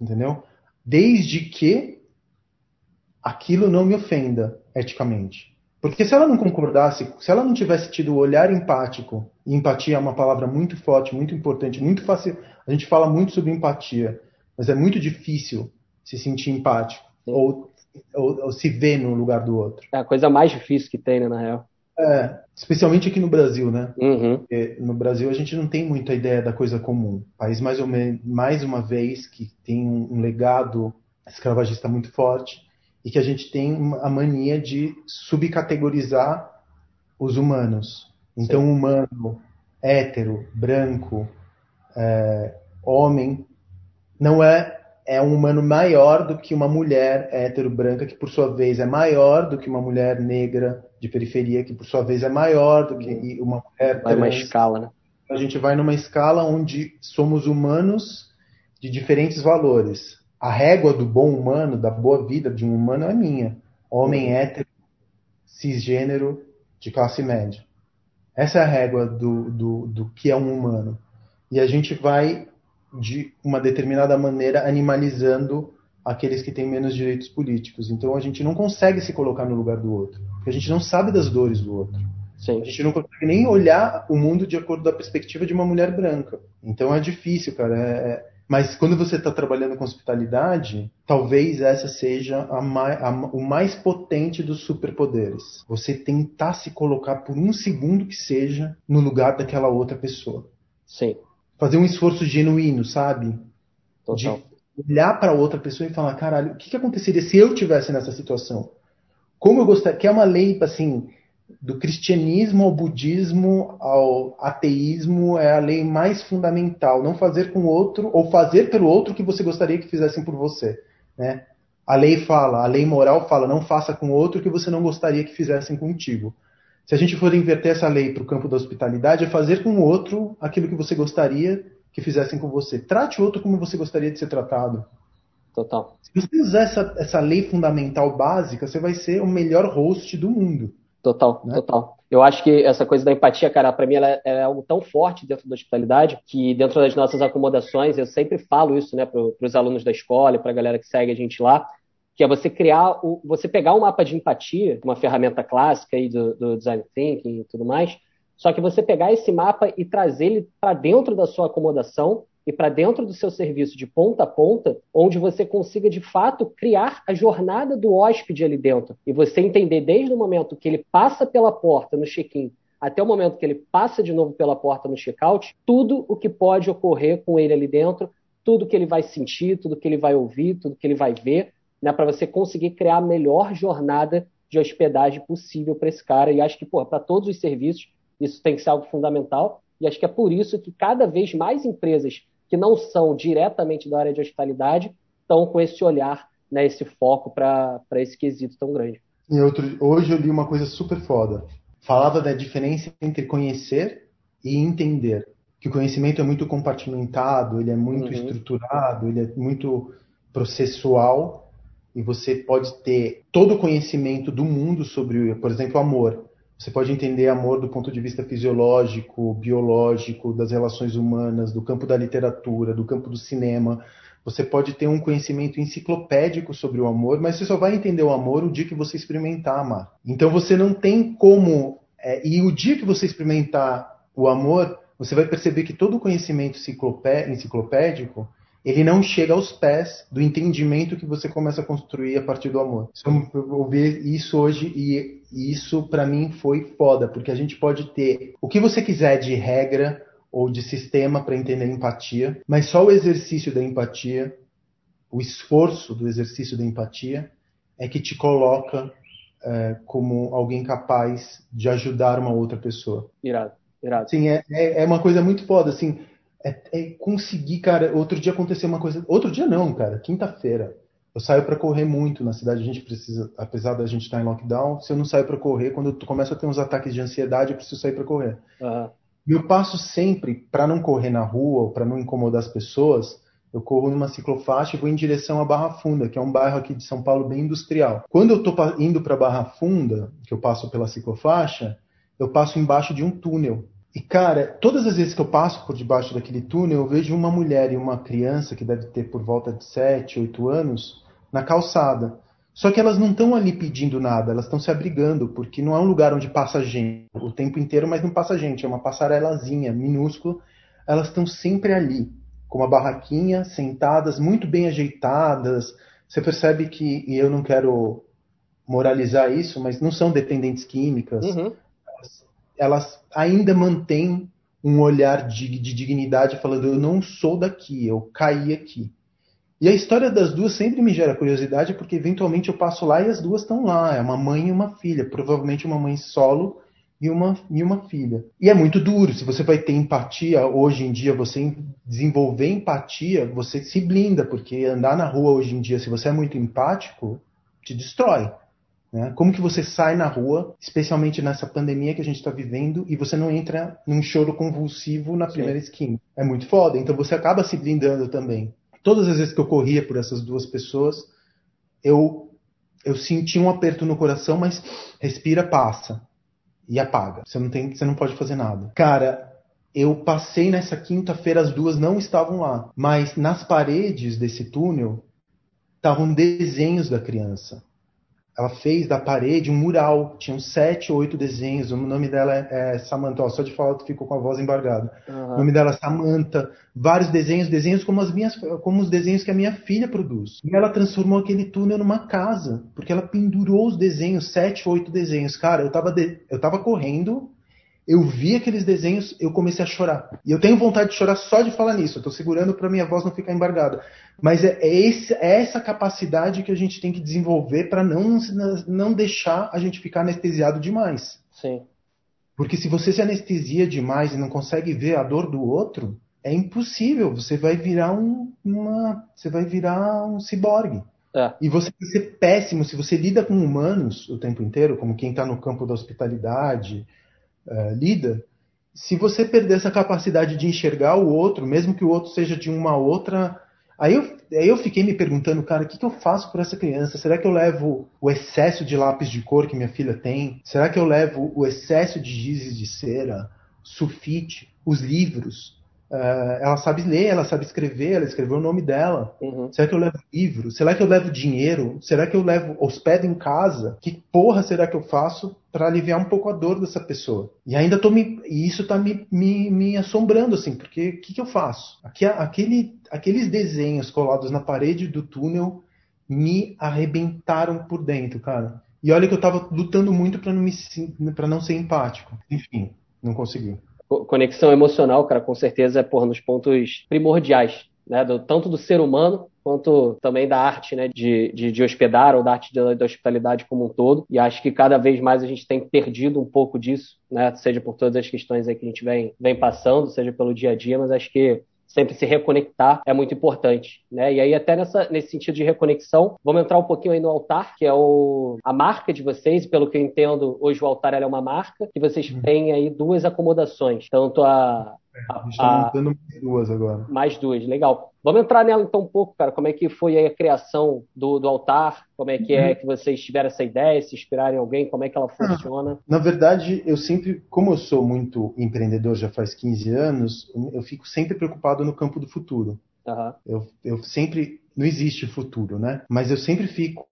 entendeu? Desde que aquilo não me ofenda eticamente. Porque se ela não concordasse, se ela não tivesse tido o olhar empático, e empatia é uma palavra muito forte, muito importante, muito fácil. A gente fala muito sobre empatia mas é muito difícil se sentir empático ou, ou, ou, se ver no lugar do outro. É a coisa mais difícil que tem, né, na real. É, especialmente aqui no Brasil, né? Uhum. no Brasil a gente não tem muita ideia da coisa comum. País mais ou menos, mais uma vez que tem um, um legado escravagista muito forte e que a gente tem a mania de subcategorizar os humanos. Então, Sim. humano, hétero, branco, é, homem, não é é um humano maior do que uma mulher hétero branca, que por sua vez é maior do que uma mulher negra de periferia, que por sua vez é maior do que uma mulher vai uma escala, né? A gente vai numa escala onde somos humanos de diferentes valores. A régua do bom humano, da boa vida de um humano é minha. Homem uhum. hétero, cisgênero, de classe média. Essa é a régua do, do, do que é um humano. E a gente vai de uma determinada maneira animalizando aqueles que têm menos direitos políticos. Então a gente não consegue se colocar no lugar do outro, porque a gente não sabe das dores do outro. Sim. A gente não consegue nem olhar o mundo de acordo com a perspectiva de uma mulher branca. Então é difícil, cara. É... é mas quando você está trabalhando com hospitalidade, talvez essa seja a mais, a, o mais potente dos superpoderes. Você tentar se colocar por um segundo que seja no lugar daquela outra pessoa. Sim. Fazer um esforço genuíno, sabe? Total. De olhar para outra pessoa e falar, caralho, o que, que aconteceria se eu tivesse nessa situação? Como eu gostaria, que é uma lei, assim, do cristianismo ao budismo ao ateísmo é a lei mais fundamental. Não fazer com o outro, ou fazer pelo outro o que você gostaria que fizessem por você. Né? A lei fala, a lei moral fala, não faça com o outro o que você não gostaria que fizessem contigo. Se a gente for inverter essa lei para o campo da hospitalidade, é fazer com o outro aquilo que você gostaria que fizessem com você. Trate o outro como você gostaria de ser tratado. Total. Se você usar essa, essa lei fundamental básica, você vai ser o melhor host do mundo. Total, né? total. Eu acho que essa coisa da empatia, cara, para mim ela é, é, algo tão forte dentro da hospitalidade que dentro das nossas acomodações eu sempre falo isso, né, para os alunos da escola e para a galera que segue a gente lá, que é você criar, o, você pegar um mapa de empatia, uma ferramenta clássica aí do, do design thinking e tudo mais, só que você pegar esse mapa e trazer ele para dentro da sua acomodação e para dentro do seu serviço de ponta a ponta, onde você consiga de fato criar a jornada do hóspede ali dentro. E você entender desde o momento que ele passa pela porta no check-in até o momento que ele passa de novo pela porta no check-out, tudo o que pode ocorrer com ele ali dentro, tudo que ele vai sentir, tudo que ele vai ouvir, tudo que ele vai ver, né, para você conseguir criar a melhor jornada de hospedagem possível para esse cara. E acho que, para todos os serviços, isso tem que ser algo fundamental. E acho que é por isso que cada vez mais empresas que não são diretamente da área de hospitalidade estão com esse olhar, né, esse foco para esse quesito tão grande. E outro, hoje eu li uma coisa super foda. Falava da diferença entre conhecer e entender. Que o conhecimento é muito compartimentado, ele é muito uhum. estruturado, ele é muito processual e você pode ter todo o conhecimento do mundo sobre, por exemplo, amor. Você pode entender amor do ponto de vista fisiológico, biológico, das relações humanas, do campo da literatura, do campo do cinema. Você pode ter um conhecimento enciclopédico sobre o amor, mas você só vai entender o amor o dia que você experimentar amar. Então você não tem como. É, e o dia que você experimentar o amor, você vai perceber que todo o conhecimento enciclopédico ele não chega aos pés do entendimento que você começa a construir a partir do amor. Eu ouvi isso hoje e isso para mim foi foda, porque a gente pode ter o que você quiser de regra ou de sistema para entender empatia, mas só o exercício da empatia, o esforço do exercício da empatia é que te coloca é, como alguém capaz de ajudar uma outra pessoa. Irado, irado. Sim, é, é, é uma coisa muito foda, assim é, é conseguir, cara. Outro dia aconteceu uma coisa. Outro dia não, cara. Quinta-feira. Eu saio para correr muito na cidade. A gente precisa, apesar da gente estar em lockdown, se eu não saio para correr, quando eu começo a ter uns ataques de ansiedade, eu preciso sair para correr. Uhum. E eu passo sempre, para não correr na rua ou para não incomodar as pessoas, eu corro numa ciclofaixa e vou em direção à Barra Funda, que é um bairro aqui de São Paulo bem industrial. Quando eu estou indo para Barra Funda, que eu passo pela ciclofaixa, eu passo embaixo de um túnel. E, cara, todas as vezes que eu passo por debaixo daquele túnel, eu vejo uma mulher e uma criança que deve ter por volta de 7, 8 anos na calçada. Só que elas não estão ali pedindo nada, elas estão se abrigando, porque não é um lugar onde passa gente o tempo inteiro, mas não passa gente, é uma passarelazinha minúscula. Elas estão sempre ali, com uma barraquinha, sentadas, muito bem ajeitadas. Você percebe que, e eu não quero moralizar isso, mas não são dependentes químicas. Uhum elas ainda mantêm um olhar de, de, dignidade, falando: eu não sou daqui, eu caí aqui. E a história das duas sempre me gera curiosidade, porque eventualmente eu passo lá e as duas estão lá. É uma mãe e uma filha, provavelmente uma mãe solo e uma, e uma filha. E é muito duro. Se você vai ter empatia, hoje em dia, você desenvolver empatia, você se blinda, porque andar na rua hoje em dia, se você é muito empático, te destrói. Né? Como que você sai na rua, especialmente nessa pandemia que a gente está vivendo, e você não entra num choro convulsivo na primeira Sim. esquina? É muito foda. Então você acaba se blindando também. Todas as vezes que eu corria por essas duas pessoas, eu eu senti um aperto no coração, mas respira, passa e apaga. Você não tem, você não pode fazer nada. Cara, eu passei nessa quinta-feira, as duas não estavam lá, mas nas paredes desse túnel estavam desenhos da criança. Ela fez da parede um mural, tinham sete ou oito desenhos. O nome dela é, é Samantha. Ó, só de falar, tu ficou com a voz embargada. Uhum. O nome dela é Samantha. Vários desenhos, desenhos como as minhas, como os desenhos que a minha filha produz. E ela transformou aquele túnel numa casa, porque ela pendurou os desenhos, sete ou oito desenhos. Cara, eu tava, de, eu tava correndo eu vi aqueles desenhos, eu comecei a chorar. E eu tenho vontade de chorar só de falar nisso. Eu tô segurando para minha voz não ficar embargada. Mas é, é, esse, é, essa capacidade que a gente tem que desenvolver para não, não deixar a gente ficar anestesiado demais. Sim. Porque se você se anestesia demais e não consegue ver a dor do outro, é impossível. Você vai virar um, uma, você vai virar um ciborgue. É. E você vai ser péssimo se você lida com humanos o tempo inteiro, como quem está no campo da hospitalidade, uh, lida, se você perder essa capacidade de enxergar o outro, mesmo que o outro seja de uma outra. Aí eu, aí eu fiquei me perguntando, cara, o que, que eu faço por essa criança? Será que eu levo o excesso de lápis de cor que minha filha tem? Será que eu levo o excesso de gizes de cera, sulfite, os livros? Uh, ela sabe ler, ela sabe escrever, ela escreveu o nome dela. Uhum. Será que eu levo livro? Será que eu levo dinheiro? Será que eu levo hospedo em casa? Que porra será que eu faço para aliviar um pouco a dor dessa pessoa? E ainda tô me. E isso tá me, me, me assombrando, assim, porque o que, que eu faço? Aqui, aquele, aqueles desenhos colados na parede do túnel me arrebentaram por dentro, cara. E olha que eu tava lutando muito para não, me, pra não ser empático. Enfim, não consegui conexão emocional, cara, com certeza é por nos pontos primordiais, né? Do, tanto do ser humano quanto também da arte, né? De, de, de hospedar ou da arte da, da, hospitalidade como um todo. E acho que cada vez mais a gente tem perdido um pouco disso, né? Seja por todas as questões aí que a gente vem, vem passando, seja pelo dia a dia, mas acho que sempre se reconectar é muito importante, né? E aí até nessa, nesse sentido de reconexão, vamos entrar um pouquinho aí no altar, que é o, a marca de vocês, pelo que eu entendo, hoje o altar é uma marca, e vocês uhum. têm aí duas acomodações, tanto a, a, gente está montando mais duas agora. Mais duas, legal. Vamos entrar nela então um pouco, cara. Como é que foi a criação do, do altar? Como é que é uhum. que vocês tiveram essa ideia? Se inspiraram em alguém? Como é que ela ah, funciona? Na verdade, eu sempre, como eu sou muito empreendedor já faz 15 anos, eu fico sempre preocupado no campo do futuro. Uhum. Eu, eu sempre. Não existe futuro, né? Mas eu sempre fico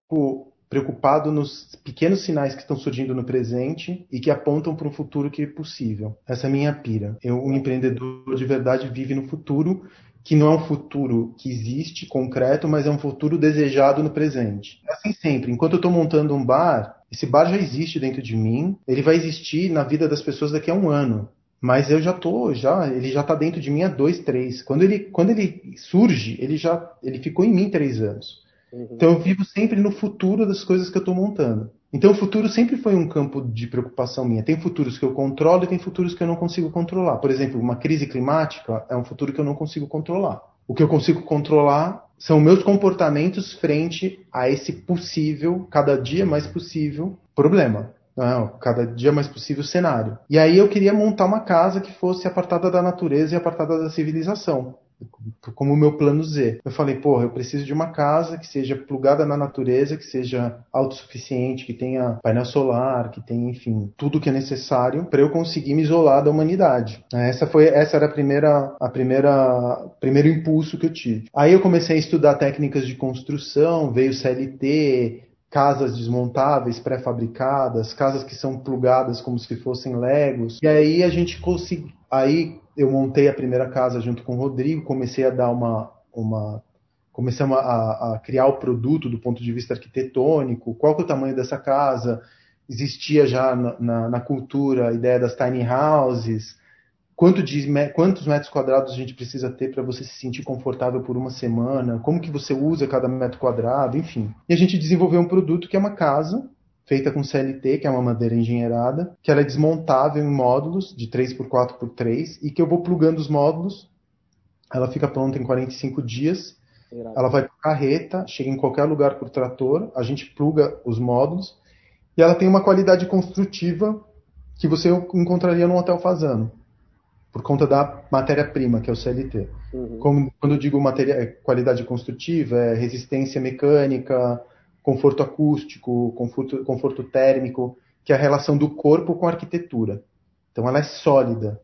preocupado nos pequenos sinais que estão surgindo no presente e que apontam para um futuro que é possível. Essa é a minha pira. Eu, um empreendedor de verdade vive no futuro que não é um futuro que existe concreto, mas é um futuro desejado no presente. É assim sempre. Enquanto eu estou montando um bar, esse bar já existe dentro de mim. Ele vai existir na vida das pessoas daqui a um ano. Mas eu já tô, já, ele já está dentro de mim há dois, três. Quando ele, quando ele surge, ele já, ele ficou em mim três anos. Uhum. Então eu vivo sempre no futuro das coisas que eu estou montando. Então o futuro sempre foi um campo de preocupação minha. Tem futuros que eu controlo e tem futuros que eu não consigo controlar. Por exemplo, uma crise climática é um futuro que eu não consigo controlar. O que eu consigo controlar são meus comportamentos frente a esse possível, cada dia mais possível, problema. Não, cada dia mais possível cenário. E aí eu queria montar uma casa que fosse apartada da natureza e apartada da civilização como o meu plano Z. Eu falei, porra, eu preciso de uma casa que seja plugada na natureza, que seja autossuficiente, que tenha painel solar, que tenha, enfim, tudo que é necessário para eu conseguir me isolar da humanidade. Essa foi, essa era a primeira, a primeira, primeiro impulso que eu tive. Aí eu comecei a estudar técnicas de construção, veio CLT, casas desmontáveis, pré-fabricadas, casas que são plugadas como se fossem legos. E aí a gente conseguiu, aí eu montei a primeira casa junto com o Rodrigo, comecei a dar uma. uma começamos a, a criar o produto do ponto de vista arquitetônico, qual é o tamanho dessa casa, existia já na, na, na cultura a ideia das tiny houses, quanto de, quantos metros quadrados a gente precisa ter para você se sentir confortável por uma semana, como que você usa cada metro quadrado, enfim. E a gente desenvolveu um produto que é uma casa feita com CLT, que é uma madeira engenheirada, que ela é desmontável em módulos de 3x4x3 e que eu vou plugando os módulos. Ela fica pronta em 45 dias. Ela vai para carreta, chega em qualquer lugar por trator, a gente pluga os módulos e ela tem uma qualidade construtiva que você encontraria num hotel fazano, por conta da matéria-prima, que é o CLT. Uhum. Como, quando eu digo matéria, é qualidade construtiva, é resistência mecânica, conforto acústico, conforto, conforto térmico, que é a relação do corpo com a arquitetura. Então ela é sólida,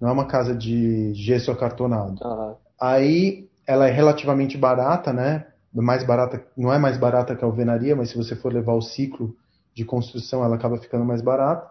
não é uma casa de gesso acartonado. Uhum. Aí ela é relativamente barata, né? mais barata, não é mais barata que a alvenaria, mas se você for levar o ciclo de construção, ela acaba ficando mais barata.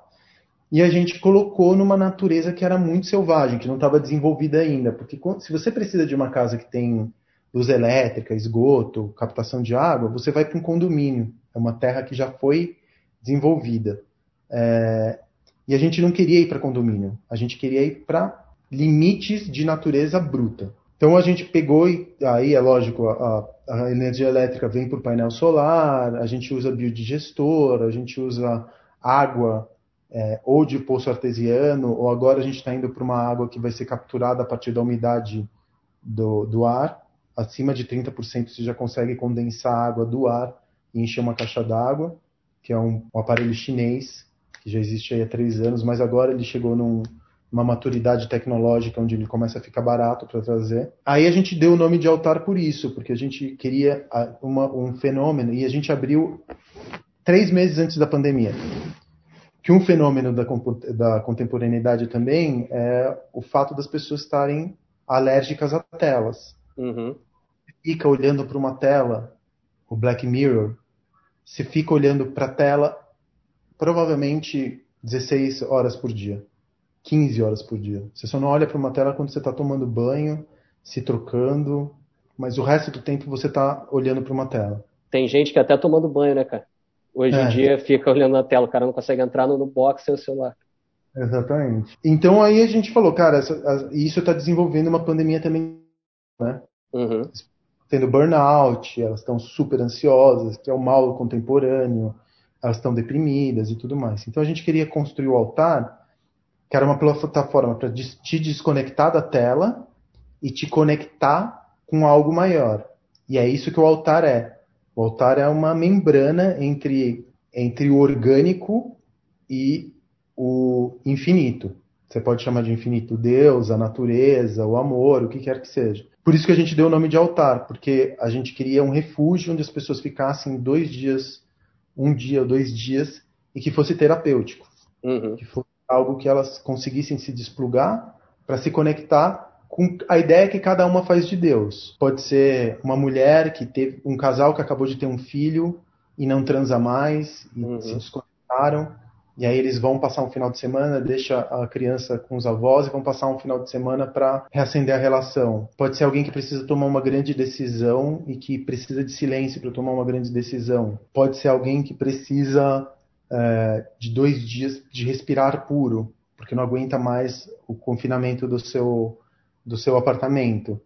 E a gente colocou numa natureza que era muito selvagem, que não estava desenvolvida ainda, porque se você precisa de uma casa que tem luz elétrica, esgoto, captação de água, você vai para um condomínio. É uma terra que já foi desenvolvida. É, e a gente não queria ir para condomínio, a gente queria ir para limites de natureza bruta. Então a gente pegou e aí é lógico a, a energia elétrica vem por painel solar, a gente usa biodigestor, a gente usa água é, ou de poço artesiano, ou agora a gente está indo para uma água que vai ser capturada a partir da umidade do, do ar. Acima de 30% você já consegue condensar água do ar e encher uma caixa d'água, que é um, um aparelho chinês que já existe há três anos, mas agora ele chegou num, numa maturidade tecnológica onde ele começa a ficar barato para trazer. Aí a gente deu o nome de altar por isso, porque a gente queria uma, um fenômeno e a gente abriu três meses antes da pandemia. Que um fenômeno da, da contemporaneidade também é o fato das pessoas estarem alérgicas a telas. Uhum. Fica olhando para uma tela, o Black Mirror, se fica olhando para a tela provavelmente 16 horas por dia, 15 horas por dia. Você só não olha para uma tela quando você está tomando banho, se trocando, mas o resto do tempo você está olhando para uma tela. Tem gente que até tomando banho, né, cara? Hoje é. em dia fica olhando na tela, o cara não consegue entrar no, box sem o celular. Exatamente. Então aí a gente falou, cara, essa, isso está desenvolvendo uma pandemia também, né? Uhum. Tendo burnout, elas estão super ansiosas, que é o mal contemporâneo elas estão deprimidas e tudo mais. Então a gente queria construir o altar, que era uma plataforma para te desconectar da tela e te conectar com algo maior. E é isso que o altar é. O altar é uma membrana entre, entre o orgânico e o infinito. Você pode chamar de infinito Deus, a natureza, o amor, o que quer que seja. Por isso que a gente deu o nome de altar, porque a gente queria um refúgio onde as pessoas ficassem dois dias um dia ou dois dias e que fosse terapêutico. Uhum. Que fosse algo que elas conseguissem se desplugar para se conectar com a ideia que cada uma faz de Deus. Pode ser uma mulher que teve um casal que acabou de ter um filho e não transa mais e uhum. se desconectaram. E aí eles vão passar um final de semana, deixa a criança com os avós e vão passar um final de semana para reacender a relação. Pode ser alguém que precisa tomar uma grande decisão e que precisa de silêncio para tomar uma grande decisão. Pode ser alguém que precisa é, de dois dias de respirar puro, porque não aguenta mais o confinamento do seu, do seu apartamento.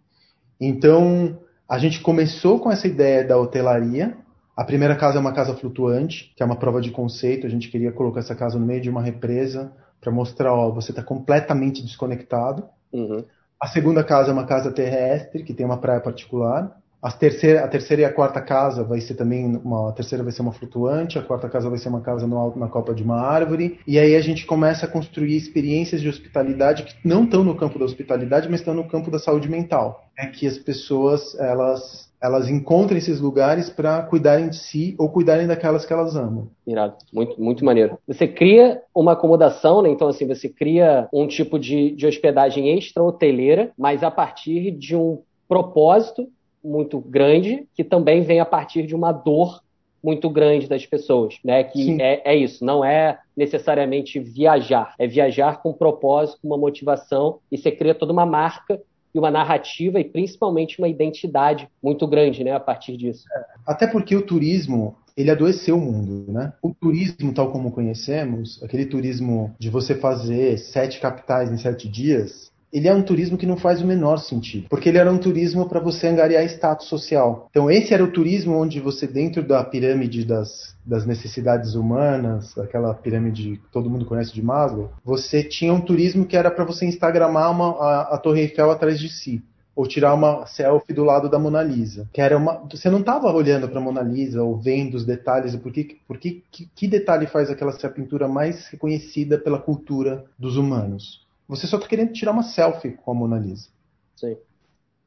Então, a gente começou com essa ideia da hotelaria, a primeira casa é uma casa flutuante, que é uma prova de conceito. A gente queria colocar essa casa no meio de uma represa para mostrar, ó, você está completamente desconectado. Uhum. A segunda casa é uma casa terrestre, que tem uma praia particular. A terceira, a terceira e a quarta casa vai ser também uma. A terceira vai ser uma flutuante, a quarta casa vai ser uma casa no alto na copa de uma árvore. E aí a gente começa a construir experiências de hospitalidade que não estão no campo da hospitalidade, mas estão no campo da saúde mental. É que as pessoas elas elas encontrem esses lugares para cuidarem de si ou cuidarem daquelas que elas amam. Irado, muito, muito maneiro. Você cria uma acomodação, né? Então, assim, você cria um tipo de, de hospedagem extra-hoteleira, mas a partir de um propósito muito grande, que também vem a partir de uma dor muito grande das pessoas, né? Que é, é, isso, não é necessariamente viajar, é viajar com um propósito, com uma motivação, e você cria toda uma marca e uma narrativa e principalmente uma identidade muito grande, né, a partir disso. Até porque o turismo ele adoeceu o mundo, né? O turismo tal como conhecemos, aquele turismo de você fazer sete capitais em sete dias, ele é um turismo que não faz o menor sentido, porque ele era um turismo para você angariar status social. Então esse era o turismo onde você dentro da pirâmide das, das necessidades humanas, aquela pirâmide que todo mundo conhece de Maslow, você tinha um turismo que era para você instagramar uma, a, a Torre Eiffel atrás de si ou tirar uma selfie do lado da Mona Lisa. Que era uma, você não estava olhando para a Mona Lisa ou vendo os detalhes, porque, porque que, que detalhe faz aquela ser a pintura mais reconhecida pela cultura dos humanos? Você só está querendo tirar uma selfie com a Mona Lisa. Sim.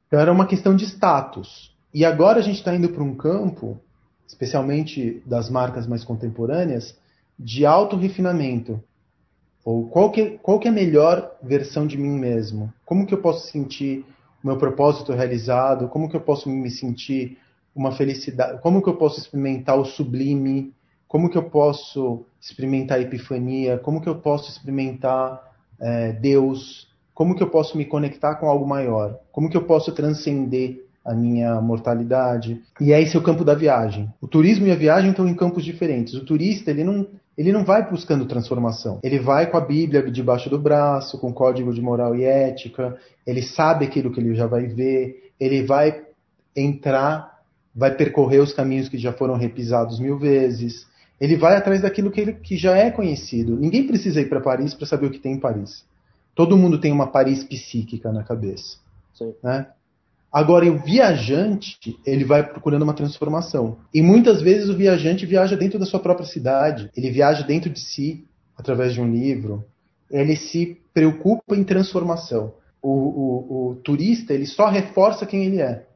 Então era uma questão de status. E agora a gente está indo para um campo, especialmente das marcas mais contemporâneas, de alto refinamento. Ou qual que, qual que é a melhor versão de mim mesmo? Como que eu posso sentir o meu propósito realizado? Como que eu posso me sentir uma felicidade, como que eu posso experimentar o sublime, como que eu posso experimentar a epifania, como que eu posso experimentar é, Deus, como que eu posso me conectar com algo maior, como que eu posso transcender a minha mortalidade. E é esse é o campo da viagem. O turismo e a viagem estão em campos diferentes. O turista, ele não, ele não vai buscando transformação. Ele vai com a Bíblia debaixo do braço, com código de moral e ética, ele sabe aquilo que ele já vai ver, ele vai entrar, vai percorrer os caminhos que já foram repisados mil vezes. Ele vai atrás daquilo que, ele, que já é conhecido. Ninguém precisa ir para Paris para saber o que tem em Paris. Todo mundo tem uma Paris psíquica na cabeça. Né? Agora, o viajante, ele vai procurando uma transformação. E muitas vezes o viajante viaja dentro da sua própria cidade. Ele viaja dentro de si, através de um livro. Ele se preocupa em transformação. O, o, o turista, ele só reforça quem ele é.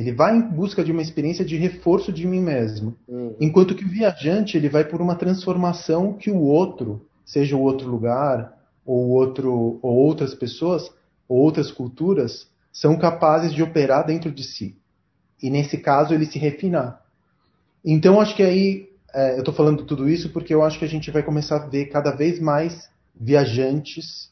Ele vai em busca de uma experiência de reforço de mim mesmo. Uhum. Enquanto que o viajante, ele vai por uma transformação que o outro, seja o outro lugar, ou, outro, ou outras pessoas, ou outras culturas, são capazes de operar dentro de si. E nesse caso, ele se refinar. Então, acho que aí, é, eu estou falando tudo isso porque eu acho que a gente vai começar a ver cada vez mais viajantes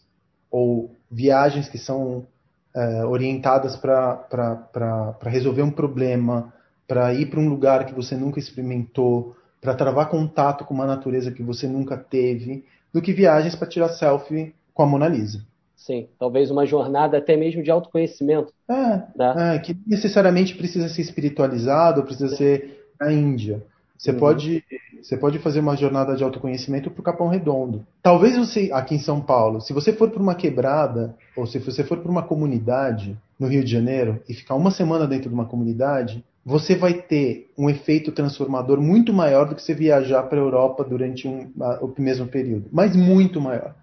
ou viagens que são é, orientadas para resolver um problema, para ir para um lugar que você nunca experimentou, para travar contato com uma natureza que você nunca teve, do que viagens para tirar selfie com a Mona Lisa. Sim, talvez uma jornada até mesmo de autoconhecimento. É, né? é que necessariamente precisa ser espiritualizado, precisa ser na Índia. Você uhum. pode você pode fazer uma jornada de autoconhecimento para o Capão Redondo. Talvez você, aqui em São Paulo, se você for para uma quebrada, ou se você for para uma comunidade no Rio de Janeiro e ficar uma semana dentro de uma comunidade, você vai ter um efeito transformador muito maior do que você viajar para a Europa durante um, o mesmo período. Mas muito maior.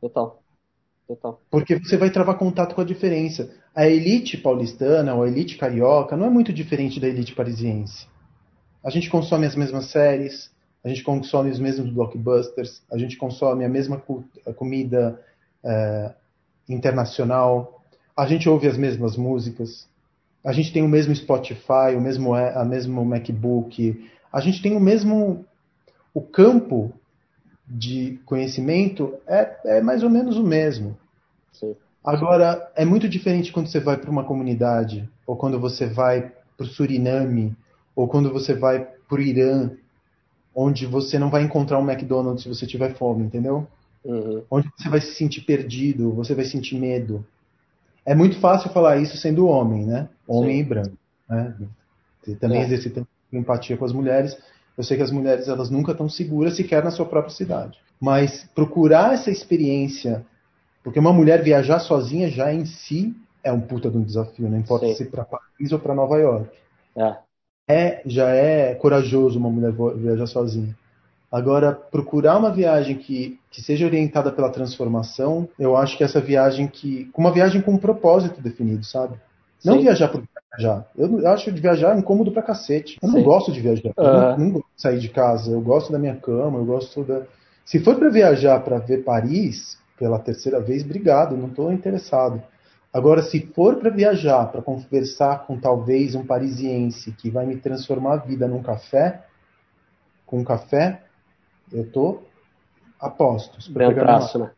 Total. Total. Porque você vai travar contato com a diferença. A elite paulistana ou a elite carioca não é muito diferente da elite parisiense. A gente consome as mesmas séries, a gente consome os mesmos blockbusters, a gente consome a mesma comida é, internacional, a gente ouve as mesmas músicas, a gente tem o mesmo Spotify, o mesmo, a mesmo MacBook, a gente tem o mesmo. O campo de conhecimento é, é mais ou menos o mesmo. Sim. Agora, é muito diferente quando você vai para uma comunidade, ou quando você vai para o Suriname, ou quando você vai para o Irã, onde você não vai encontrar um McDonald's se você tiver fome, entendeu? Uhum. Onde você vai se sentir perdido, você vai sentir medo. É muito fácil falar isso sendo homem, né? Homem Sim. e branco. Né? Também é. exercitando empatia com as mulheres. Eu sei que as mulheres elas nunca estão seguras sequer na sua própria cidade. Mas procurar essa experiência, porque uma mulher viajar sozinha já em si é um puta de um desafio, não importa Sim. se para Paris ou para Nova York. É. é. já é corajoso uma mulher viajar sozinha. Agora, procurar uma viagem que, que seja orientada pela transformação, eu acho que essa viagem que. Uma viagem com um propósito definido, sabe? Não Sim. viajar por viajar. Eu acho de viajar incômodo pra cacete. Eu Sim. não gosto de viajar. Eu não, não gosto de sair de casa. Eu gosto da minha cama, eu gosto da. Se for para viajar para ver Paris pela terceira vez, obrigado, não estou interessado. Agora, se for para viajar, para conversar com talvez um parisiense que vai me transformar a vida num café, com um café, eu tô apostos. Dentro, né?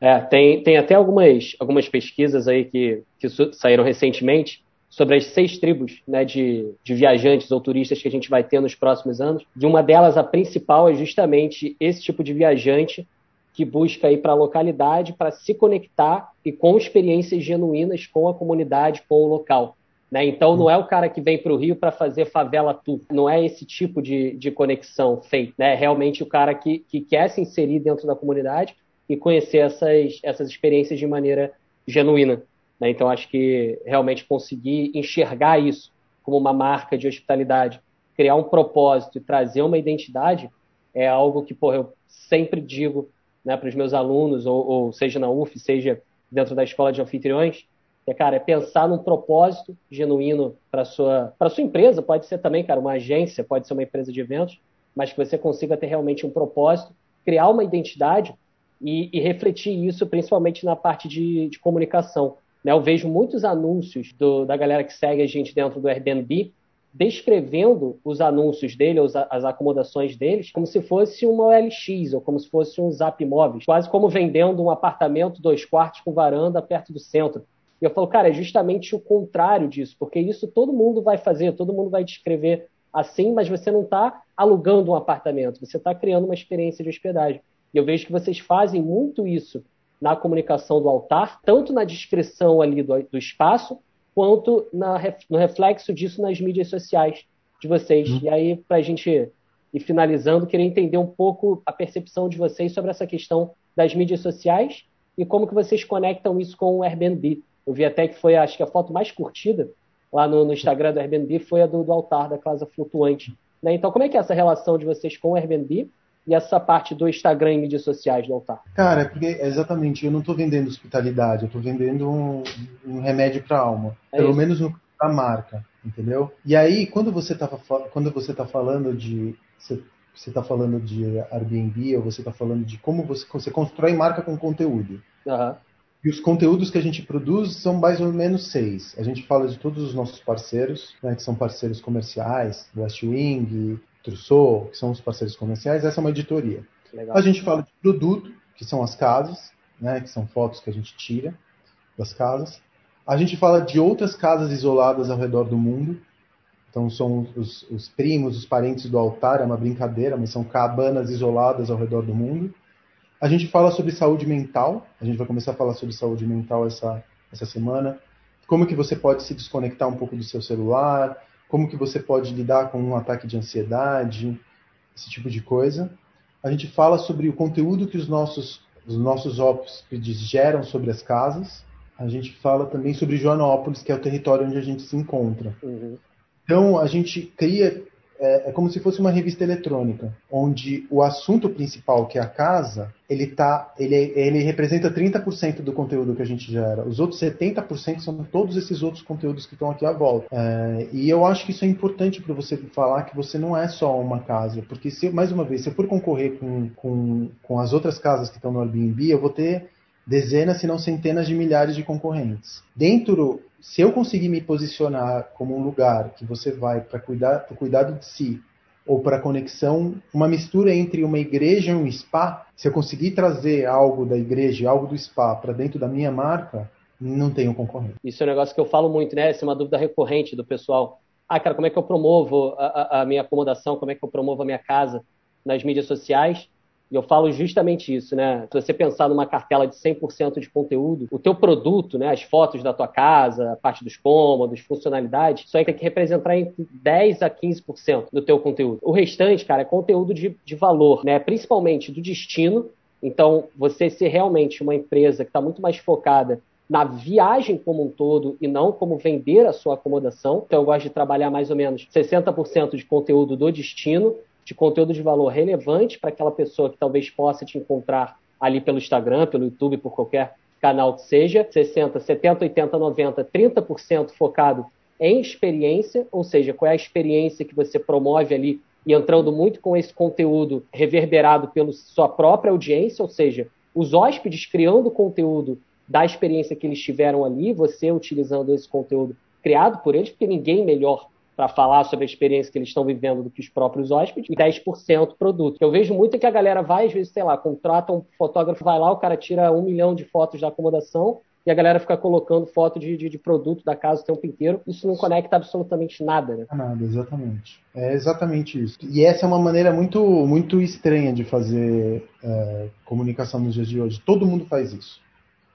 É, tem, tem até algumas, algumas pesquisas aí que, que saíram recentemente sobre as seis tribos né, de, de viajantes ou turistas que a gente vai ter nos próximos anos. De uma delas, a principal é justamente esse tipo de viajante que busca ir para a localidade para se conectar e com experiências genuínas com a comunidade, com o local. Né? Então, não é o cara que vem para o Rio para fazer favela tour. Não é esse tipo de, de conexão feita. Né? É realmente o cara que, que quer se inserir dentro da comunidade e conhecer essas, essas experiências de maneira genuína. Né? Então, acho que realmente conseguir enxergar isso como uma marca de hospitalidade, criar um propósito e trazer uma identidade é algo que porra, eu sempre digo né, para os meus alunos, ou, ou seja na UF, seja dentro da escola de anfitriões, é, cara, é pensar num propósito genuíno para sua para sua empresa, pode ser também, cara, uma agência, pode ser uma empresa de eventos, mas que você consiga ter realmente um propósito, criar uma identidade e, e refletir isso principalmente na parte de, de comunicação. Né? Eu vejo muitos anúncios do, da galera que segue a gente dentro do Airbnb descrevendo os anúncios dele, as acomodações deles, como se fosse uma OLX ou como se fosse um Zap Móveis, quase como vendendo um apartamento dois quartos com varanda perto do centro. E eu falo, cara, é justamente o contrário disso, porque isso todo mundo vai fazer, todo mundo vai descrever assim, mas você não está alugando um apartamento, você está criando uma experiência de hospedagem. E eu vejo que vocês fazem muito isso na comunicação do altar, tanto na descrição ali do, do espaço, quanto na, no reflexo disso nas mídias sociais de vocês. Uhum. E aí, para a gente ir finalizando, queria entender um pouco a percepção de vocês sobre essa questão das mídias sociais e como que vocês conectam isso com o Airbnb. Eu vi até que foi, acho que a foto mais curtida lá no, no Instagram do Airbnb foi a do, do altar da casa flutuante. Né? Então, como é que é essa relação de vocês com o Airbnb e essa parte do Instagram e mídias sociais do altar? Cara, é porque exatamente, eu não estou vendendo hospitalidade, eu estou vendendo um, um remédio para a alma. É pelo isso. menos no da marca, entendeu? E aí, quando você está quando você tá falando de você, você tá falando de Airbnb ou você está falando de como você, você constrói marca com conteúdo. Uhum. E os conteúdos que a gente produz são mais ou menos seis. A gente fala de todos os nossos parceiros, né, que são parceiros comerciais, West Wing, Trousseau, que são os parceiros comerciais. Essa é uma editoria. Legal. A gente fala de produto, que são as casas, né, que são fotos que a gente tira das casas. A gente fala de outras casas isoladas ao redor do mundo. Então são os, os primos, os parentes do altar, é uma brincadeira, mas são cabanas isoladas ao redor do mundo. A gente fala sobre saúde mental, a gente vai começar a falar sobre saúde mental essa, essa semana. Como que você pode se desconectar um pouco do seu celular, como que você pode lidar com um ataque de ansiedade, esse tipo de coisa. A gente fala sobre o conteúdo que os nossos, os nossos hóspedes geram sobre as casas. A gente fala também sobre Joanópolis, que é o território onde a gente se encontra. Uhum. Então, a gente cria é, é, como se fosse uma revista eletrônica, onde o assunto principal, que é a casa, ele, tá, ele, ele representa 30% do conteúdo que a gente gera. Os outros 70% são todos esses outros conteúdos que estão aqui à volta. É, e eu acho que isso é importante para você falar que você não é só uma casa, porque se, mais uma vez, se eu for concorrer com, com, com as outras casas que estão no Airbnb, eu vou ter dezenas, se não centenas de milhares de concorrentes. Dentro se eu conseguir me posicionar como um lugar que você vai para cuidar, para cuidado de si ou para conexão, uma mistura entre uma igreja e um spa, se eu conseguir trazer algo da igreja, algo do spa para dentro da minha marca, não tenho concorrente. Isso é um negócio que eu falo muito, né? Essa é uma dúvida recorrente do pessoal. Ah, cara, como é que eu promovo a, a minha acomodação? Como é que eu promovo a minha casa nas mídias sociais? E eu falo justamente isso, né? Se você pensar numa cartela de 100% de conteúdo, o teu produto, né, as fotos da tua casa, a parte dos cômodos, funcionalidades, isso aí tem que representar entre 10 a 15% do teu conteúdo. O restante, cara, é conteúdo de, de valor, né? Principalmente do destino. Então, você ser realmente uma empresa que está muito mais focada na viagem como um todo e não como vender a sua acomodação. Então, eu gosto de trabalhar mais ou menos 60% de conteúdo do destino de conteúdo de valor relevante para aquela pessoa que talvez possa te encontrar ali pelo Instagram, pelo YouTube, por qualquer canal que seja, 60, 70, 80, 90, 30% focado em experiência, ou seja, qual é a experiência que você promove ali e entrando muito com esse conteúdo reverberado pela sua própria audiência, ou seja, os hóspedes criando conteúdo da experiência que eles tiveram ali, você utilizando esse conteúdo criado por eles, porque ninguém melhor para falar sobre a experiência que eles estão vivendo do que os próprios hóspedes, e 10% produto. Eu vejo muito que a galera vai, às vezes, sei lá, contrata um fotógrafo, vai lá, o cara tira um milhão de fotos da acomodação, e a galera fica colocando foto de, de, de, produto da casa o tempo inteiro. Isso não conecta absolutamente nada, né? Nada, exatamente. É exatamente isso. E essa é uma maneira muito, muito estranha de fazer é, comunicação nos dias de hoje. Todo mundo faz isso.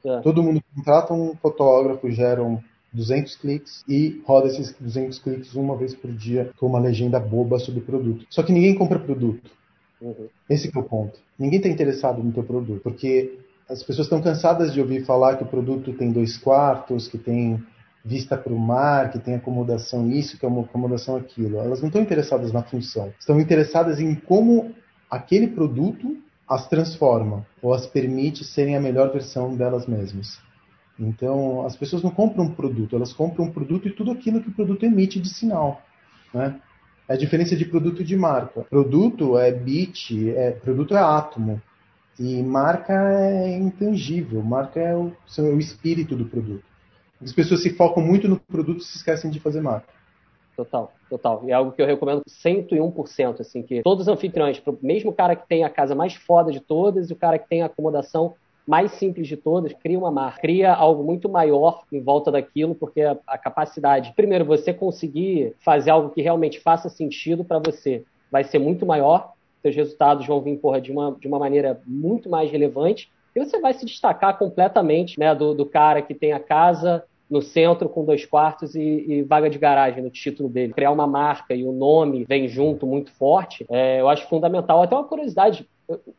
É. Todo mundo contrata um fotógrafo, gera um 200 cliques e roda esses 200 cliques uma vez por dia com uma legenda boba sobre o produto. Só que ninguém compra produto. Uhum. Esse é o ponto. Ninguém está interessado no teu produto, porque as pessoas estão cansadas de ouvir falar que o produto tem dois quartos, que tem vista para o mar, que tem acomodação isso, que é uma acomodação aquilo. Elas não estão interessadas na função. Estão interessadas em como aquele produto as transforma ou as permite serem a melhor versão delas mesmas. Então, as pessoas não compram um produto, elas compram um produto e tudo aquilo que o produto emite de sinal. Né? É a diferença de produto e de marca. Produto é bit, é, produto é átomo. E marca é intangível, marca é o, é o espírito do produto. As pessoas se focam muito no produto e se esquecem de fazer marca. total, total. E é algo que eu recomendo 101%, assim, que todos os anfitriões, mesmo o cara que tem a casa mais foda de todas e o cara que tem a acomodação mais simples de todas, cria uma marca, cria algo muito maior em volta daquilo, porque a, a capacidade, primeiro, você conseguir fazer algo que realmente faça sentido para você, vai ser muito maior, seus resultados vão vir porra, de, uma, de uma maneira muito mais relevante, e você vai se destacar completamente né, do, do cara que tem a casa no centro com dois quartos e, e, vaga de garagem no título dele. Criar uma marca e o nome vem junto muito forte, é, eu acho fundamental. Até uma curiosidade,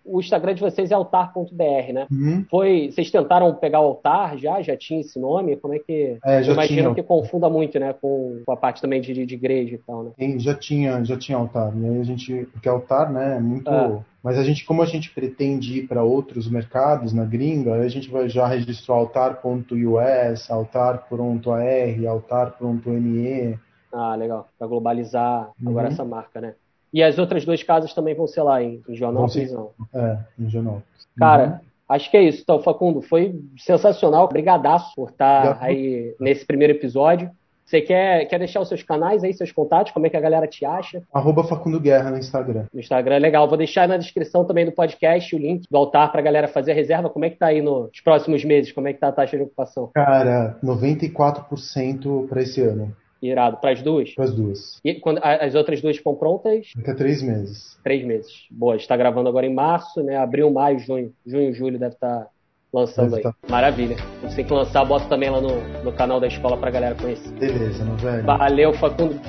o Instagram de vocês é altar.br, né? Uhum. Foi, vocês tentaram pegar o altar já? Já tinha esse nome? Como é que. É, já imagino tinha. que confunda muito, né? Com, com a parte também de, de igreja e tal, né? Sim, já tinha, já tinha altar. E aí a gente. Porque altar, né, é muito. É. Mas a gente, como a gente pretende ir para outros mercados na gringa, a gente vai já registrou altar.us, altar.ar, altar.me. Ah, legal. Para globalizar uhum. agora essa marca, né? E as outras duas casas também vão ser lá em, em Joanópolis, não? É, em Joanópolis. Cara, uhum. acho que é isso. Então, Facundo, foi sensacional. Obrigadaço por estar aí nesse primeiro episódio. Você quer, quer deixar os seus canais aí, seus contatos? Como é que a galera te acha? Arroba Facundo Guerra no Instagram. No Instagram, legal. Vou deixar na descrição também do podcast o link do altar pra galera fazer a reserva. Como é que tá aí nos próximos meses? Como é que tá a taxa de ocupação? Cara, 94% para esse ano. Irado. Para as duas? Para as duas. E quando as outras duas ficam prontas? Daqui a três meses. Três meses. Boa, está gravando agora em março, né? Abril, maio, junho. Junho, julho deve estar tá lançando aí. Tá. Maravilha. Você tem que lançar, bota também lá no, no canal da escola pra galera conhecer. Beleza, meu velho. Valeu, Facundo.